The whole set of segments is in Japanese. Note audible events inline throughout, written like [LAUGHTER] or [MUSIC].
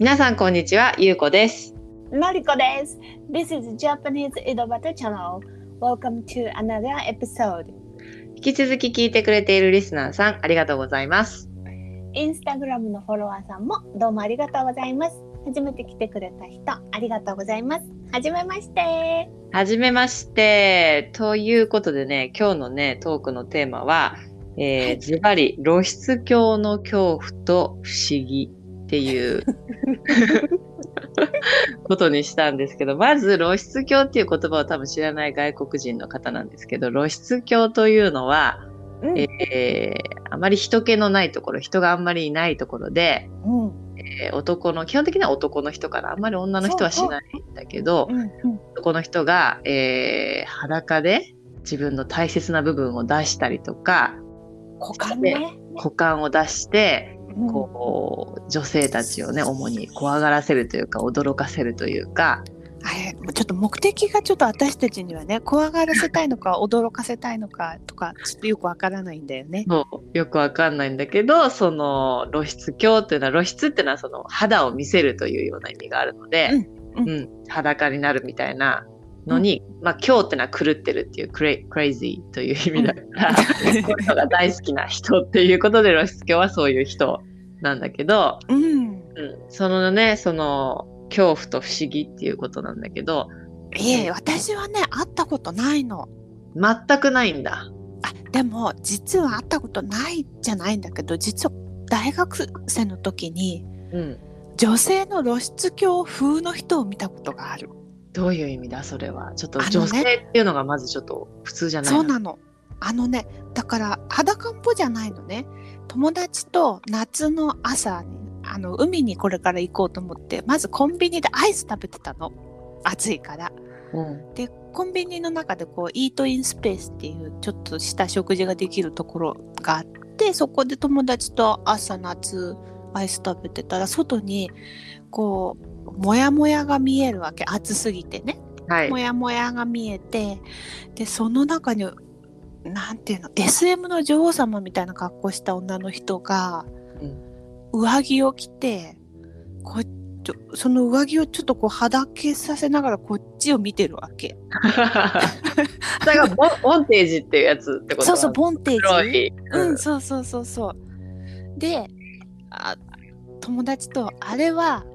皆さんこんにちは、ゆうこです。のりこです。This is Japanese 井戸端 Channel. Welcome to another episode. 引き続き聞いてくれているリスナーさん、ありがとうございます。インスタグラムのフォロワーさんもどうもありがとうございます。初めて来てくれた人、ありがとうございます。はじめまして。はじめまして。ということでね、今日のね、トークのテーマは、えー、ズバリ露出狂の恐怖と不思議っていうことにしたんですけど、まず露出狂っていう言葉を多分知らない外国人の方なんですけど、露出狂というのは、うんえーあまり人気のないところ、人があんまりいないところで、うんえー男の、基本的には男の人かな。あんまり女の人はしないんだけど、うんうん男の人が、えー裸で自分の大切な部分を出したりとか、股間ね。股間を出して、うんこう、女性たちをね、主に怖がらせるというか、驚かせるというか、ちょっと目的がちょっと私たちにはね怖がらせたいのか [LAUGHS] 驚かせたいのかとかちょっとよくわからないんだよね。そうよくわかんないんだけど、その露出狂っていうのは、露出っていうのはその肌を見せるというような意味があるので、うんうん。裸になるみたいなのに、まあ狂ってのは狂ってるっていうクレイクレイジーという意味だから、[LAUGHS] こういうのが大好きな人っていうことで露出狂はそういう人なんだけど、うんうん、そのね、その恐怖と不思議っていうことなんだけど、いえ私はね会ったことないの。全くないんだ。あでも実は会ったことないじゃないんだけど実は大学生の時にうん。女性の露出狂風の人を見たことがある。どういう意味だそれは？ちょっと女性っていうのがまずちょっと普通じゃないそうなの。あのねだから裸んぽじゃないのね。友達と夏の朝にあの海にこれから行こうと思ってまずコンビニでアイス食べてたの暑いから。うん。でコンビニの中でこうイートインスペースっていうちょっとした食事ができるところがあってそこで友達と朝夏アイス食べてたら外にこうモヤモヤが見えるわけ暑すぎてねはいモ。ヤモヤが見えてでその中になんていうの？SM の女王様みたいな格好した女の人がうん上着を着てこっちその上着をちょっとこうはだけさせながらこっちを見てるわけ。それがボンボンテージっていうやつってこと？そうそう、ボンテージ。うん、そうそうそうそう。で、あ友達と、あれは、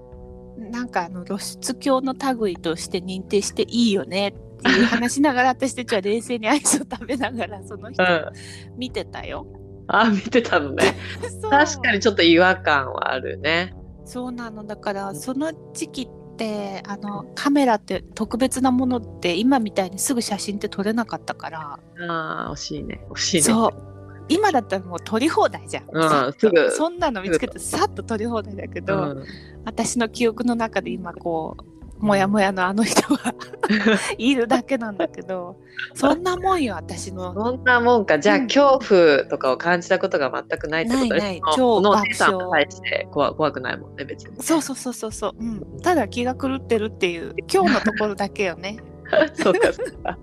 なんかあの露出狂の類として認定していいよねっていう話しながら、私たちは冷静にアイスを食べながら、その人うん。見てたよ。あ、見てたのね。[LAUGHS] 確かにちょっと違和感はあるね。そうなの。だから、その時期って、あの、カメラって特別なものって、今みたいにすぐ写真って撮れなかったから、ああ、惜しいね。惜しいね。そう。今だったらもう撮り放題じゃん。うんすぐそんなの見つけてさっと撮り放題だけど、うん私の記憶の中で今こうモヤモヤのあの人がいるだけなんだけど。そんなもんよ私の。そんなもんか。じゃあ、うん。恐怖とかを感じたことが全くないってこと？ないない。その超爆笑。姉さんに対して怖怖くないもんね、別に。そうそうそうそうそう、うん、ただ気が狂ってるっていう。今日のところだけよね [LAUGHS] そうか、そうか。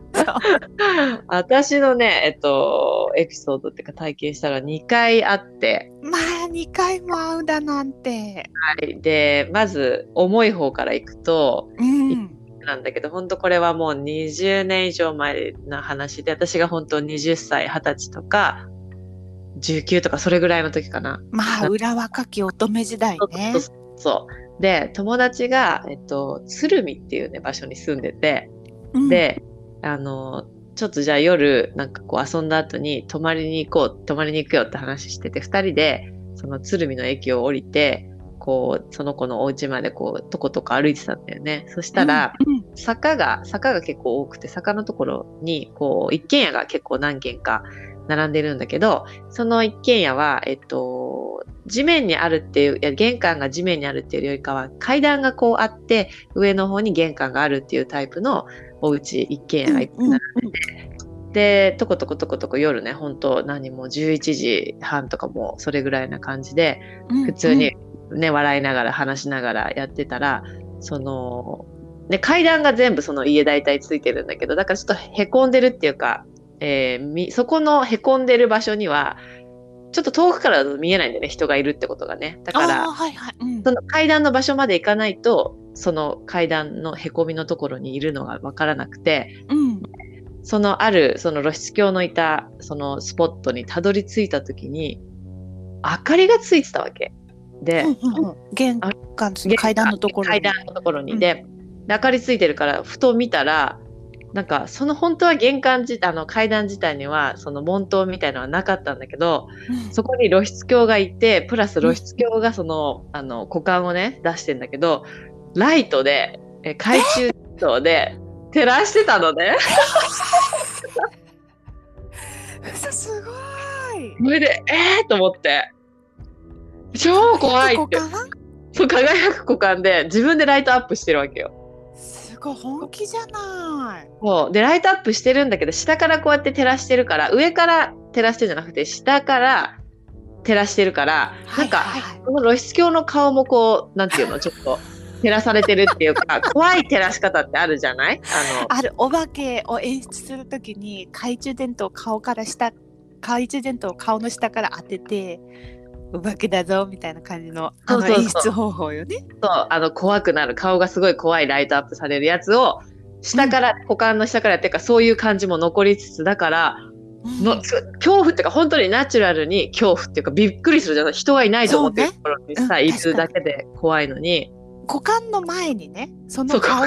私のね、えっと、エピソードっていうか体験したら2回あって、まあ2回も会うだなんてはい。で、まず、重い方からいくと、うんなんだけど、本当これはもう20年以上前の話で、私が本当20歳、20歳とか、19とかそれぐらいの時かな。まあ裏若き乙女時代ねそうそうそう。で、友達が、えっと、鶴見っていうね、場所に住んでて、うんで、あの、ちょっとじゃあ夜、なんかこう遊んだ後に泊まりに行こう、泊まりに行くよって話してて、二人で、その鶴見の駅を降りて、こう、その子のお家までこう、とことこ歩いてたんだよね。そしたら、うん坂が、坂が結構多くて、坂のところに、こう、一軒家が結構何軒か並んでるんだけど、その一軒家は、えっと、地面にあるっていう、いや玄関が地面にあるっていうよりかは、階段がこうあって、上の方に玄関があるっていうタイプのお家、一軒家がいっぱい並んでで、とことことことこ夜ね、本当何も11時半とかもそれぐらいな感じで、うん普通にね、笑いながら話しながらやってたら、その、ね、階段が全部その家大体ついてるんだけど、だからちょっとへこんでるっていうか、えーみそこのへこんでる場所には、ちょっと遠くからだと見えないんだよね、人がいるってことがね。だからはいはい、うんその階段の場所まで行かないと、その階段のへこみのところにいるのがわからなくて、うん。そのある、その露出鏡のいた、そのスポットにたどり着いたときに、明かりがついてたわけ。で、うんうんうん玄関階段のところに階段のところに。うんで、で明かりついてるから、ふと見たら、なんか、その本当は玄関自あの階段自体には、その門灯みたいのはなかったんだけど、うんそこに露出鏡がいて、プラス露出鏡がその、あの、股間をね、出してんだけど、ライトで、え懐中電灯で照らしてたのね。嘘すごい。それで、えーと思って。超怖いって。そう、輝く股間で自分でライトアップしてるわけよ。すごい本気じゃない。そう。で、ライトアップしてるんだけど、下からこうやって照らしてるから、上から照らしてるんじゃなくて、下から照らしてるから、なんか、はいはいはいこの露出鏡の顔もこう、なんていうの、ちょっと照らされてるっていうか、[LAUGHS] 怖い照らし方ってあるじゃない？あの、あるお化けを演出するときに懐中電灯を顔から下懐中電灯を顔の下から当ててお化けだぞみたいな感じのあの演出方法よね。そうあの怖くなる。顔がすごい怖いライトアップされるやつを下から、股間の下からやってるからそういう感じも残りつつだからのつ恐怖っていうか本当にナチュラルに恐怖っていうかびっくりするじゃない？人がいないと思ってるところにうんさ、いる確かに。だけで怖いのに。股間の前にねその顔の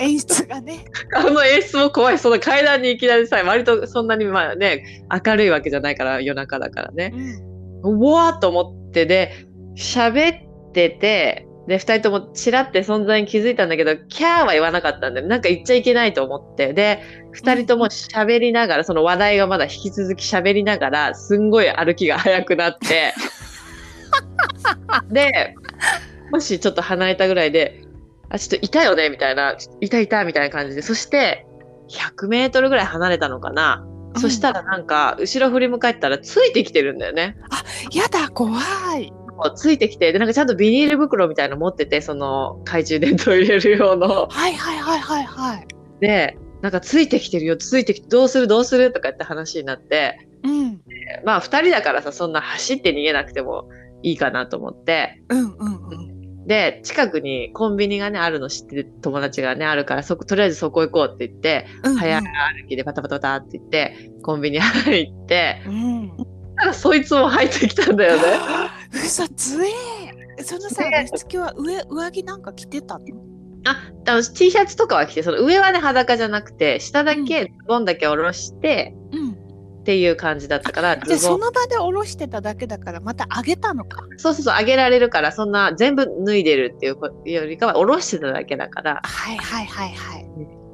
演出がね。[LAUGHS] 顔の演出も怖い。その階段にいきなりさ割とそんなにまあね明るいわけじゃないから夜中だからね。うんうわーっと思ってで喋っててで2人ともチラって存在に気づいたんだけどキャーは言わなかったんでなんか言っちゃいけないと思って。で2人とも喋りながらその話題がまだ引き続き喋りながらすんごい歩きが速くなって。[LAUGHS] でもしちょっと離れたぐらいであちょっといたよねみたいな。いたいたみたいな感じで。そして100メートルぐらい離れたのかな、そしたらなんか後ろ振り向かったらついてきてるんだよね。やだ怖い。ついてきて、で、なんかちゃんとビニール袋みたいの持ってて、その懐中電灯入れる用の。はいはいはいはいはい。で、なんかついてきてるよ、ついてきて、どうするどうする？とかって話になって、うんまあ二人だからさ、そんな走って逃げなくてもいいかなと思って、うんうんうん。で、近くにコンビニがね、あるの知ってる友達がね、あるから、そこ、とりあえずそこ行こうって言って、うんうん早歩きでパタパタパタって言って、コンビニ入って、うん。たらそいつも入ってきたんだよね。[LAUGHS] 嘘つえ。そのさね露出鏡は上上着なんか着てたの？あ、あの T シャツとかは着て、その上はね裸じゃなくて、下だけズボンだけ下ろしてうん。っていう感じだったから。その場で下ろしてただけだからまた上げたのか。そうそうそう、上げられるから、そんな全部脱いでるっていうよりかは、下ろしてただけだから、はいはいはいはい。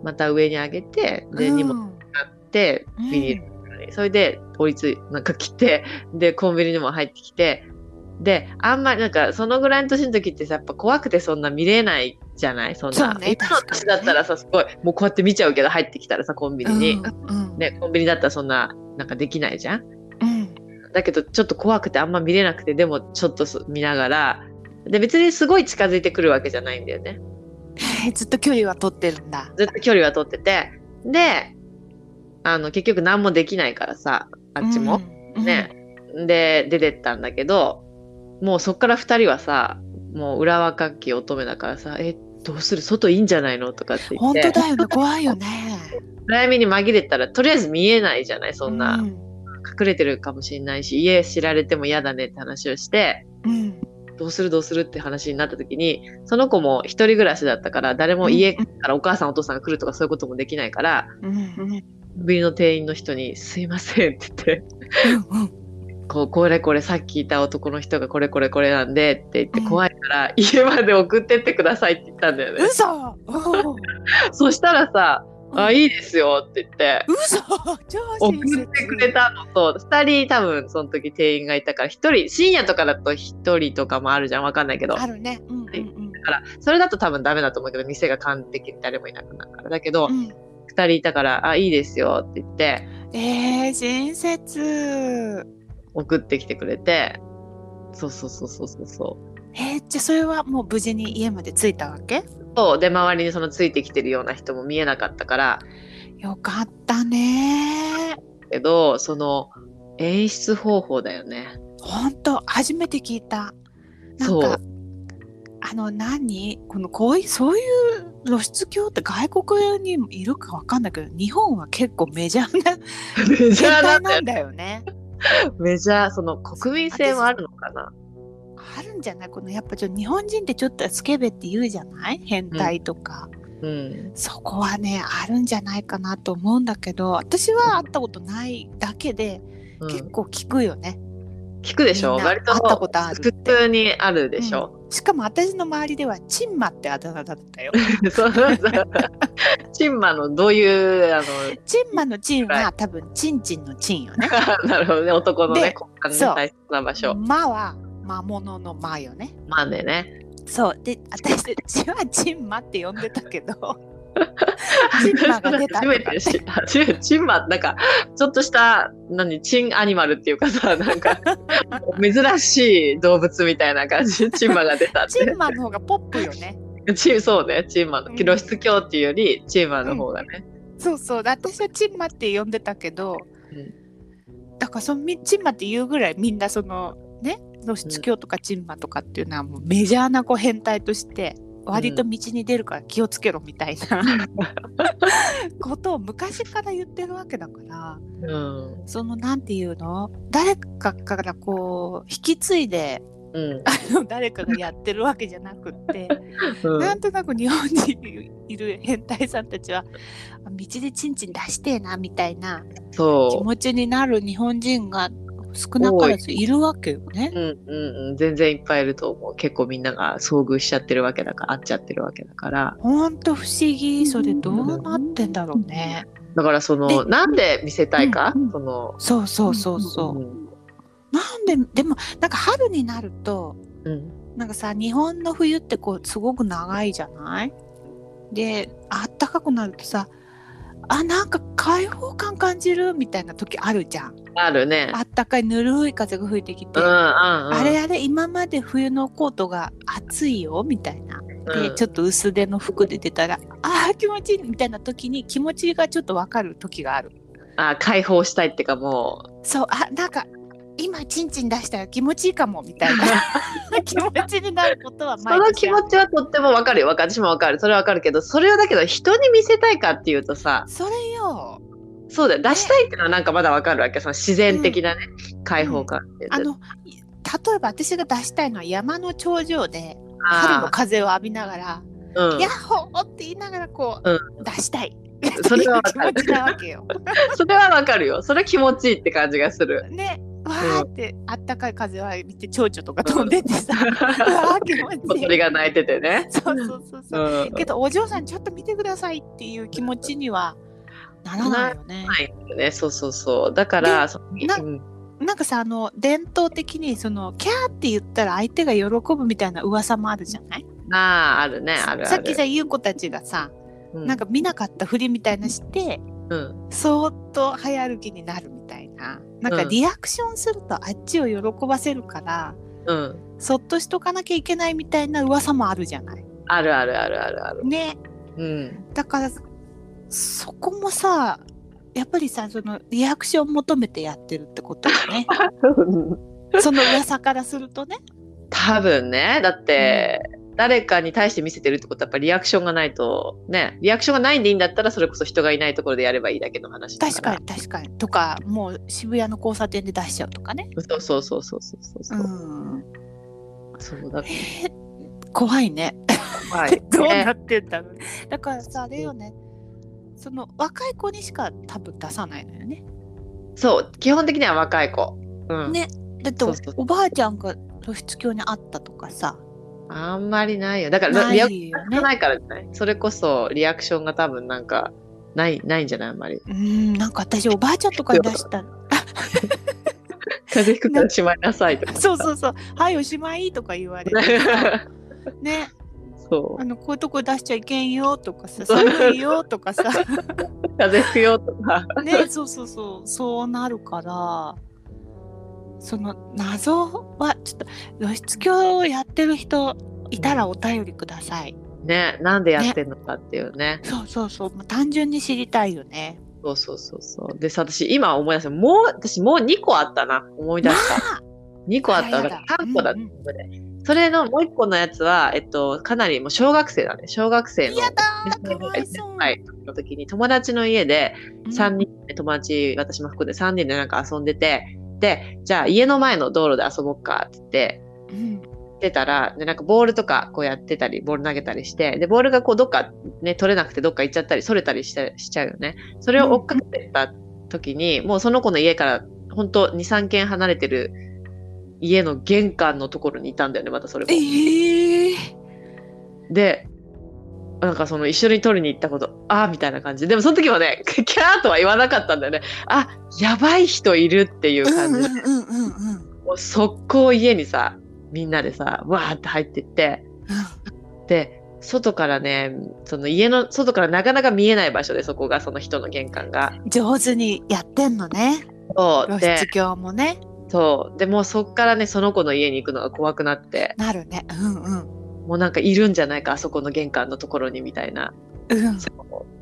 また上に上げて、で、荷物うん買って、ビニール袋にそれで、追いつい、なんか来て、[LAUGHS] で、コンビニにも入ってきて、で、あんまりなんか、そのぐらいの年の時ってさ、やっぱ怖くてそんな見れないじゃない？そんな。ね今の年だったらさ、すごい、もうこうやって見ちゃうけど、入ってきたらさ、コンビニに。うんうんね、コンビニだったらそんな、なんかできないじゃん？うんだけど、ちょっと怖くてあんま見れなくて、でもちょっとそ見ながら、で、別にすごい近づいてくるわけじゃないんだよね。[LAUGHS] ずっと距離は取ってるんだ。ずっと距離は取ってて、で、あの、結局何もできないからさ、あっちも。うん。ね。で、出てったんだけど、もうそっから二人はさ、もう裏若き乙女だからさ、え、どうする？外いいんじゃないの？とかって言本って、当だよね怖いよね。暗闇に紛れたら、とりあえず見えないじゃないそんな、うん。隠れてるかもしれないし、家知られても嫌だねって話をして、うん。どうするどうするって話になった時に、その子も一人暮らしだったから、誰も家からお母さんお父さんが来るとかそういうこともできないから、うんビニの店員の人に、すいませんって言って、うんこう、これこれさっきいた男の人がこれこれこれなんでって言って、うん怖いから家まで送ってってくださいって言ったんだよね。嘘おうそしたらさ、[LAUGHS] あ、いいですよって言って、嘘超送ってくれたのと、二人多分その時店員がいたから、一人、深夜とかだと一人とかもあるじゃん、わかんないけど。あるね。うんうんうんだから、それだと多分ダメだと思うけど、店が完璧に誰もいなくなるから。だけど、うん二人いたから、あ、いいですよって言って、えー、親切。送ってきてくれて、そうそうそうそうそうそう。えー、じゃあそれはもう無事に家まで着いたわけ？そうで周りにそのついてきてるような人も見えなかったから。よかったね。けどその演出方法だよね。ほんと初めて聞いた。なんそかう。あの何？このこういうそういう露出狂って外国にもいるかわかんないけど日本は結構メジャーな [LAUGHS] メジャーなんだよね。[LAUGHS] メジャー、その国民性もあるのかな。あるんじゃない？このやっぱちょっと日本人ってちょっとスケベって言うじゃない？変態とか、うん。そこはねあるんじゃないかなと思うんだけど私は会ったことないだけで、うん。結構聞くよね。聞くでしょ？割と会ったことある普通にあるでしょ、しかも私の周りではチンマってあだ名だったよ。[LAUGHS] そう。そうそうチンマのどういうあチンマのチンは多分チンチンのチンよね。の [LAUGHS] なるほどね。男のねで股間に切な場所。マは魔物の魔よね。まあね。ねそう。で私たちはチンマって呼んでたけど。[LAUGHS] チンマが出た初めて知った。初めてチンマなんかちょっとした何チンアニマルっていうかさなんか珍しい動物みたいな感じ。で [LAUGHS] チンマが出たって。チンマの方がポップよね。チンそうね。チンマのうん露出狂っていうよりチンマの方がね、そうそう。私はチンマって呼んでたけど、うん。だからそのみチンマって言うぐらいみんなそのね露出狂とかチンマとかっていうのはもうメジャーなこう変態として割と道に出るから気をつけろみたいな、ことを昔から言ってるわけだからうん。そのなんていうの？誰かからこう引き継いでうん。あの誰かがやってるわけじゃなくって、うん。なんとなく日本にいる変態さんたちはあ道でチンチン出してえなみたいな気そ持ちになる日本人が少なからずい。るわけよね。う、。うんうんうん、全然いっぱいいると思う。結構みんなが遭遇しちゃってるわけだから会っちゃってるわけだから。ほんと不思議それどうなってんだろうね。だからそのでなんで見せたいか、うんうん。そのそうそうそうそう。うん。なんででもなんか春になるとうん。なんかさ日本の冬ってこうすごく長いじゃない？であったかくなるとさあなんか開放感感じるみたいな時あるじゃん。あるねあったかいぬるい風が吹いてきて、うんうんうん、あれあれ今まで冬のコートが暑いよみたいな。で、うんちょっと薄手の服で出たらあー気持ちいいみたいな時に気持ちがちょっとわかる時がある。あ解放したいっていうかもそうあなんか今チンチン出したら気持ちいいかもみたいな。[LAUGHS] 気持ちになることはうその気持ちちはとってもわかるよわかる私もわかる。それはわかるけどそれをだけど人に見せたいかっていうとさそれよ。そうだよ。出したいっていうのはなんかまだわかるわけ。その自然的なね、解放感っていうあのい例えば私が出したいのは山の頂上で春のあ風を浴びながらーうん。ヤッホーって言いながらこう、う出したい。それはわ気かるよ。[LAUGHS] それはわかるよ。それは気持ちいいって感じがする。ね、わーってあったかい風を浴びて蝶々とか飛んでってさ、[LAUGHS] うわー気持小ちいい。鳥が鳴いててね、そうそうそうそう。う。ん、けどお嬢さんちょっと見てくださいっていう気持ちにはならないよね。よね。そうそうそう。だからなうん。なんかさあの伝統的にそのキャーって言ったら相手が喜ぶみたいな噂もあるじゃない？あああるねあるある。さっきさ優子たちがさ、うん。なんか見なかったふりみたいなしてうん。そーっと早歩きになるみたいななんかうん。リアクションするとあっちを喜ばせるから、うん。そっとしとかなきゃいけないみたいな噂もあるじゃない。あるあるあるあるあるね。うん。だからそこもさやっぱりさそのリアクション求めてやってるってことよね。[LAUGHS] [LAUGHS] その噂からするとね。多分ね。だって、誰かに対して見せてるってことはやっぱリアクションがないとねリアクションがないんでいいんだったらそれこそ人がいないところでやればいいだけの話だか確からに確かに。とかもう渋谷の交差点で出しちゃうとかね。そうそうそうそうそうそううそう、ん、そうだえー怖いね。怖い。[LAUGHS] どうねなってんだろう。ね。だからさあれよね。その若い子にしか多分出さないのよね。そう。基本的には若い子、うん、ね。だっておばあちゃんが露出狂にあったとかさあんまりないよ。だからないリアクシよねョンが。ないからじゃない？それこそリアクションが多分なんかないないんじゃない？あんまり。うんなんか私おばあちゃんとかに出した。風邪ひくからしまいなさいとか。[LAUGHS] そうそうそう「はいおしまい」とか言われて。さ [LAUGHS] ね。そあのこういうとこ出しちゃいけんよとかさ寒いよとかさ。う [LAUGHS] 風邪ひくよとか。ねそうそうそう。そうなるからその謎はちょっと露出狂をやってる人いたらお便りください。ねなんでやってんのかっていうね。そうそうそう。単純に知りたいよね。そうそうそうそう。でさ私今思い出した。もう私もう2個あったな。思い出した、2個あった。だから3個だった、うんうん。それのもう一個のやつは、えっと、かなりもう小学生だね。小学生の。やの時に友達の家でうん。3人で友達、私も含んで3人でなんか遊んでて、で、じゃあ家の前の道路で遊ぼっかって言って、うんってたら、で、なんかボールとかこうやってたり、ボール投げたりして、で、ボールがこうどっかね、取れなくてどっか行っちゃったり、それたりしてしちゃうよね。それを追っかけてった時に、もうその子の家から本当2、3軒離れてる家の玄関のところにいたんだよね、またそれも。ええで、なんかその一緒に取りに行ったこと、ああ、みたいな感じ。でもその時はね、[LAUGHS] キャーとは言わなかったんだよね。あ、やばい人いるっていううん感じで。うんうんうんうんもう速攻家にさ、みんなでさ、わーって入ってって、で、外からね、その家の外からなかなか見えない場所で、そこがその人の玄関が。うん上手にやってんのね露そうで出、鏡もねそう。でもうそっからね、その子の家に行くのが怖くなって、なるねうんうんもうなんかいるんじゃないか、あそこの玄関のところにみたいな。うん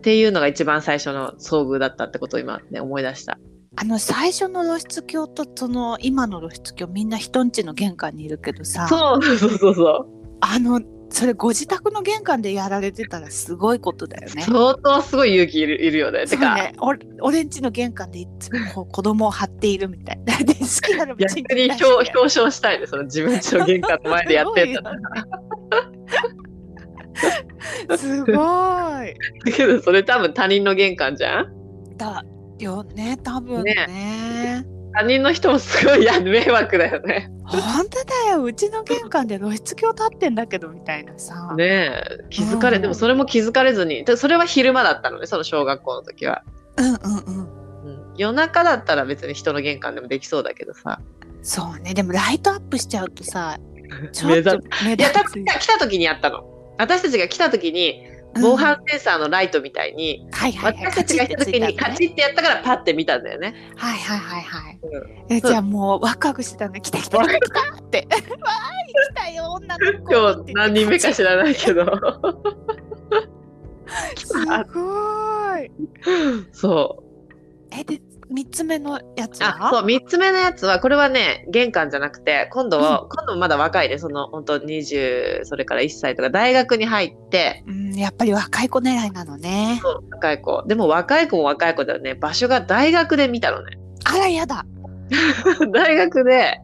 っていうのが一番最初の遭遇だったってことを今ね、思い出した。あの最初の露出鏡とその今の露出鏡みんな人んちの玄関にいるけどさそうそうそうそう。あのそれご自宅の玄関でやられてたらすごいことだよね。相当すごい勇気いるいるよね。てか、ね、お俺んちの玄関でいつも子供を張っているみたいな。で好きなのも逆に表表彰したいね、その自分家の玄関の前でやってんだ。すごい。だけど、それ多分他人の玄関じゃん？だよね多分ね。他人の人もすごいや迷惑だよね。本当だようちの玄関で露出鏡立ってんだけどみたいなさ。ねえ、気づかれ、うんでもそれも気づかれずに、でそれは昼間だったのね、その小学校の時は。うんうんうん。うん、夜中だったら別に人の玄関でもできそうだけどさ。そうねでもライトアップしちゃうとさちょっと [LAUGHS] 目立つ分来た時にやったの。私たちが来た時に、防犯センサーのライトみたいに、はいはいはい私たちが来た時にカチッてやったからパッて見たんだよね。はいはいはいはい。うんえじゃあもうワクワクしてたね。来た来た来た来たって。[LAUGHS] わーい来たよ女の子。今日何人目か知らないけど。[LAUGHS] すごい。[LAUGHS] そう。えで三つ目のやつあ、は？そう、三つ目のやつは、これはね、玄関じゃなくて、今度は、今度もまだ若いね、その、本当20、それから1歳とか、大学に入って、うんやっぱり若い子狙いなのね。そう若い子。でも若い子も若い子だよね、場所が大学で見たのね。あらやだ。[LAUGHS] 大学で、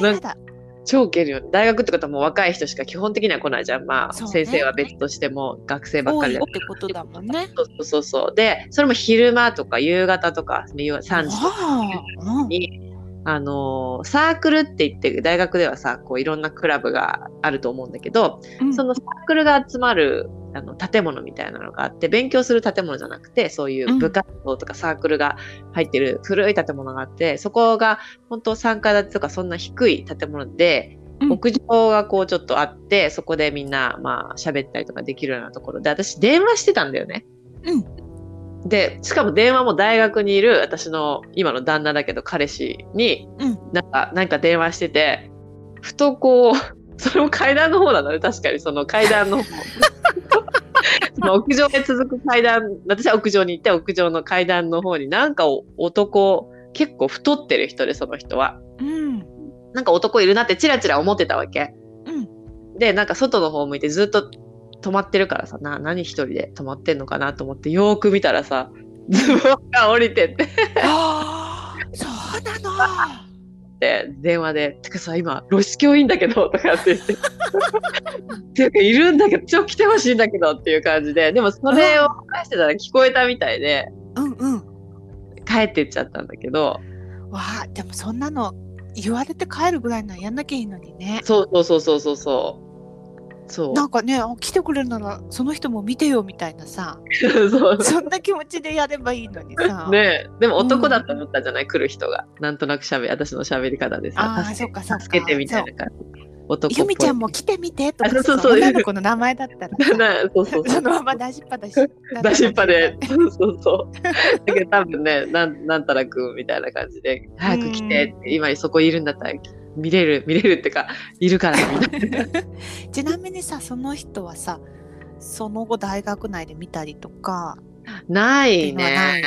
あらやだ。超受けるよね。大学ってことはもう若い人しか基本的には来ないじゃん。まあ、ね先生は別としても、学生ばっ多かりだいってことだもんね。そうそうそう。で、それも昼間とか夕方とか、3時とかに、あのーサークルって言って、大学ではさ、こういろんなクラブがあると思うんだけど、うん。そのサークルが集まるあの建物みたいなのがあって、勉強する建物じゃなくて、そういう部活動とかサークルが入ってる古い建物があって、そこが本当3階建てとかそんな低い建物で、うん。屋上がこうちょっとあって、そこでみんなまあ喋ったりとかできるようなところで、私電話してたんだよね。で、しかも電話も大学にいる私の今の旦那だけど彼氏に、うんなんか、なんか電話してて、ふとこう、[LAUGHS] それも階段の方なのね、確かにその階段の方。[LAUGHS] その屋上へ続く階段、私は屋上に行って屋上の階段の方になんかお男、結構太ってる人でその人は。うんなんか男いるなってチラチラ思ってたわけ。うんで、なんか外の方向いてずっと止まってるからさ、な、何一人で止まってんのかなと思ってよーく見たらさ、ズボンが降りてって、ああそうなの。って電話で、てかさ、今、露出鏡いいんだけど、とかって言って。[LAUGHS] ていうか、いるんだけど、ちょ、来てほしいんだけどっていう感じで、でもそれを話してたら聞こえたみたいで、うんうん。帰ってっちゃったんだけど、わあでもそんなの言われて帰るぐらいならやんなきゃいいのにね。そうそうそうそうそうそう。そう。なんかねあ来てくれるならその人も見てよみたいなさ [LAUGHS] そんな気持ちでやればいいのにさ。[LAUGHS] ねえでも男だと思ったじゃない、来る人が。なんとなくしゃべ、私の喋り方でさ、ああ助けそっかそっか。助けてみたいな感じ。男っぽい。ゆみちゃんも来てみてとかそうそうそう女の子の名前だったら [LAUGHS] そうそうそのまま出しっぱだし。出しっぱで、そうそうそう。だけど多分ね、なんなんたらくんみたいな感じで、早く来てって、今そこいるんだったら見れる、見れるってか、いるからみたいな。[LAUGHS] ちなみにさその人はさその後大学内で見たりとかないね。ない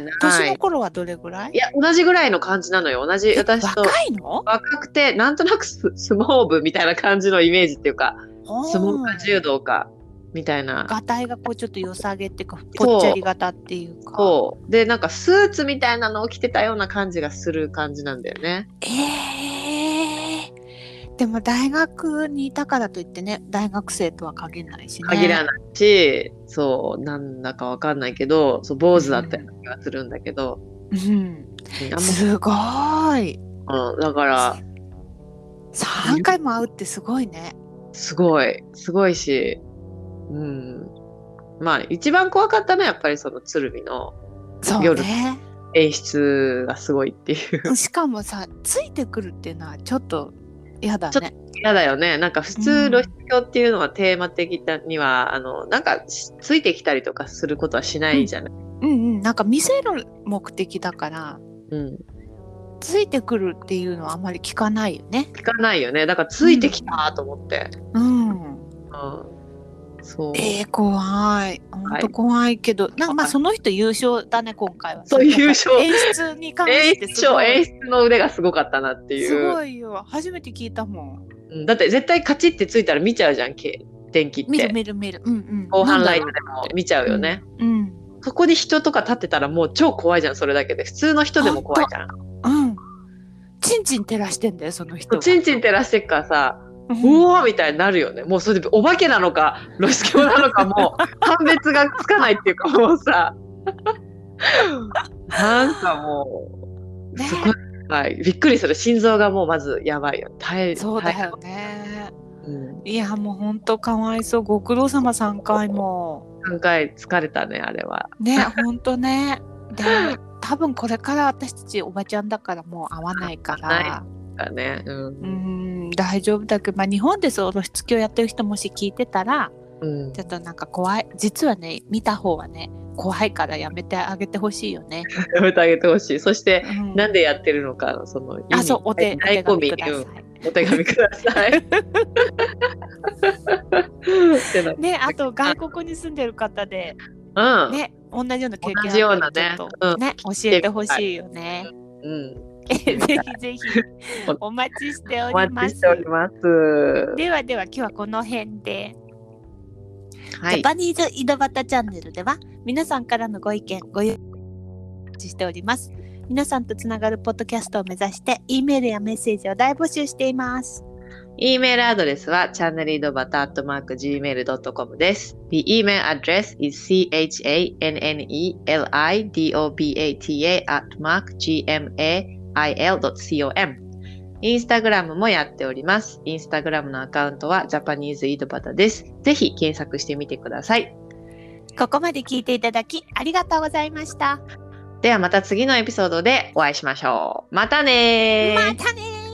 の？年の頃はどれぐらい？いや、同じぐらいの感じなのよ。同じ、え私と。若いの？若くて、なんとなくス相撲部みたいな感じのイメージっていうか、相撲か柔道か、みたいな。がたいがこうちょっと良さげっていうかぽっちゃり型っていうかそう。で、なんかスーツみたいなのを着てたような感じがする感じなんだよね。えー、でも大学にいたからといってね大学生とは限らないしね。限らないし、そう、なんだかわかんないけど、そう、坊主だったような気がするんだけど、うん。あんま、すごい。うん、だから、3回も会うってすごいね。すごい、すごいし、うん。まあ、一番怖かったのはやっぱりその鶴見のそう夜ね演出がすごいっていう。しかもさついてくるっていうのはちょっと嫌だちょっね嫌だよね。なんか普うん通露出狂っていうのはテーマ的には、あの、なんかしついてきたりとかすることはしないじゃない。うんうんなんか見せる目的だからうん。ついてくるっていうのはあまり聞かないよね聞かないよね。だからついてきたと思って。うんうん。そう。えー、怖い。本当怖いけど、なんかまあその人優勝だね今回は。そう優勝。演出に関演してすごい。出演出の腕がすごかったなっていう。すごいよ初めて聞いたもん。うんだって絶対カチってついたら見ちゃうじゃん、け電気っ見るて。見る見る。うんうん。後半ライトでも見ちゃうよね。ろう。うんそこに人とか立ってたらもう超怖いじゃん、それだけで。普通の人でも怖いじゃん。うん。チンチン照らしてんだよその人がチンチン照らしてっからさ、うおーみたいになるよね。もうそれでお化けなのか、露出狂なのかもう判別がつかないっていうかもうさ、なんかもう、ねすごい、はい、びっくりする。心臓がもうまずやばいよ。耐えそうだ耐よねえうん、いやもうほんとかわいそうご苦労様3回も3回疲れたね、あれは。ねほんとねで多分これから私たちおばちゃんだからもう会わないからだね。うんう。ん大丈夫だけど、まあ、日本でそう露出狂やってる人もし聞いてたらうん、ちょっとなんか怖い実はね見た方はね怖いからやめてあげてほしいよね。[LAUGHS] やめてあげてほしい。そして、うんなんでやってるのかの、そのあそうお手紙ください。うんお手紙ください。ねあと外国に住んでる方でうん。ね同じような経験同じようなねね、教えてほしいよね。うん。え [LAUGHS] ぜひぜひお待ちしておおりますます。ではでは今日はこの辺で、はい。ジャパニーズ井戸端チャンネルでは皆さんからのご意見ご意見お待ちしております。皆さんとつながるポッドキャストを目指して E メールやメッセージを大募集しています。E メールアドレスは channelidobata.gmail.com です。The email address is chanelidobata.gmail.com インスタグラムもやっております。インスタグラムのアカウントはジャパニーズイドバタです。ぜひ検索してみてください。ここまで聞いていただきありがとうございました。ではまた次のエピソードでお会いしましょう。またねーまたね